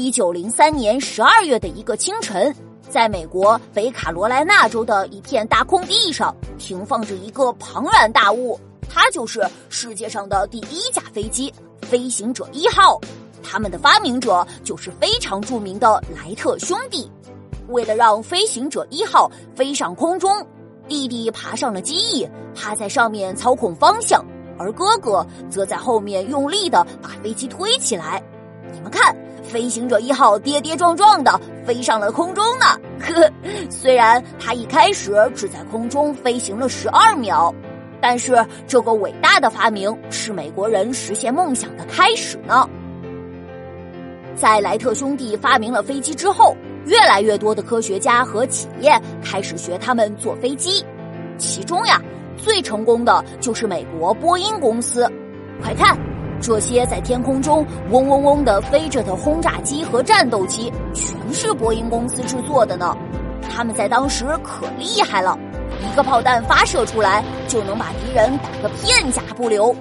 一九零三年十二月的一个清晨，在美国北卡罗来纳州的一片大空地上，停放着一个庞然大物，它就是世界上的第一架飞机——飞行者一号。他们的发明者就是非常著名的莱特兄弟。为了让飞行者一号飞上空中，弟弟爬上了机翼，他在上面操控方向，而哥哥则在后面用力的把飞机推起来。你们看，飞行者一号跌跌撞撞的飞上了空中呢。呵，虽然他一开始只在空中飞行了十二秒，但是这个伟大的发明是美国人实现梦想的开始呢。在莱特兄弟发明了飞机之后。越来越多的科学家和企业开始学他们做飞机，其中呀，最成功的就是美国波音公司。快看，这些在天空中嗡嗡嗡的飞着的轰炸机和战斗机，全是波音公司制作的呢。他们在当时可厉害了，一个炮弹发射出来就能把敌人打个片甲不留。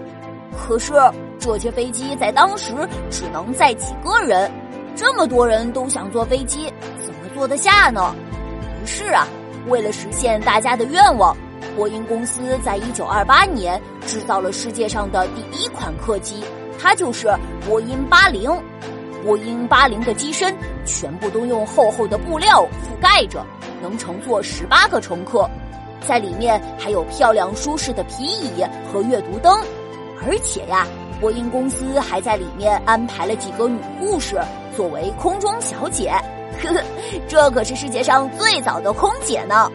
可是这些飞机在当时只能载几个人。这么多人都想坐飞机，怎么坐得下呢？于是啊，为了实现大家的愿望，波音公司在一九二八年制造了世界上的第一款客机，它就是波音八零。波音八零的机身全部都用厚厚的布料覆盖着，能乘坐十八个乘客，在里面还有漂亮舒适的皮椅和阅读灯，而且呀。波音公司还在里面安排了几个女护士作为空中小姐，呵呵，这可是世界上最早的空姐呢。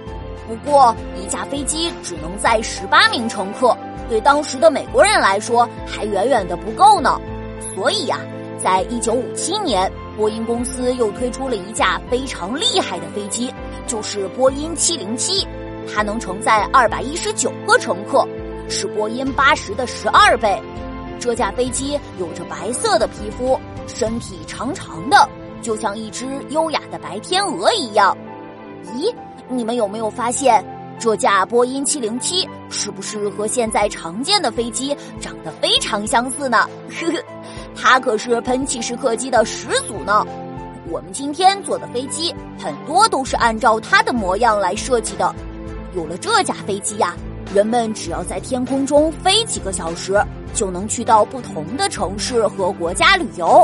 不过，一架飞机只能载十八名乘客，对当时的美国人来说还远远的不够呢。所以呀，在一九五七年，波音公司又推出了一架非常厉害的飞机，就是波音七零七，它能承载二百一十九个乘客，是波音八十的十二倍。这架飞机有着白色的皮肤，身体长长的，就像一只优雅的白天鹅一样。咦，你们有没有发现，这架波音七零七是不是和现在常见的飞机长得非常相似呢？呵呵，它可是喷气式客机的始祖呢。我们今天坐的飞机很多都是按照它的模样来设计的。有了这架飞机呀。人们只要在天空中飞几个小时，就能去到不同的城市和国家旅游。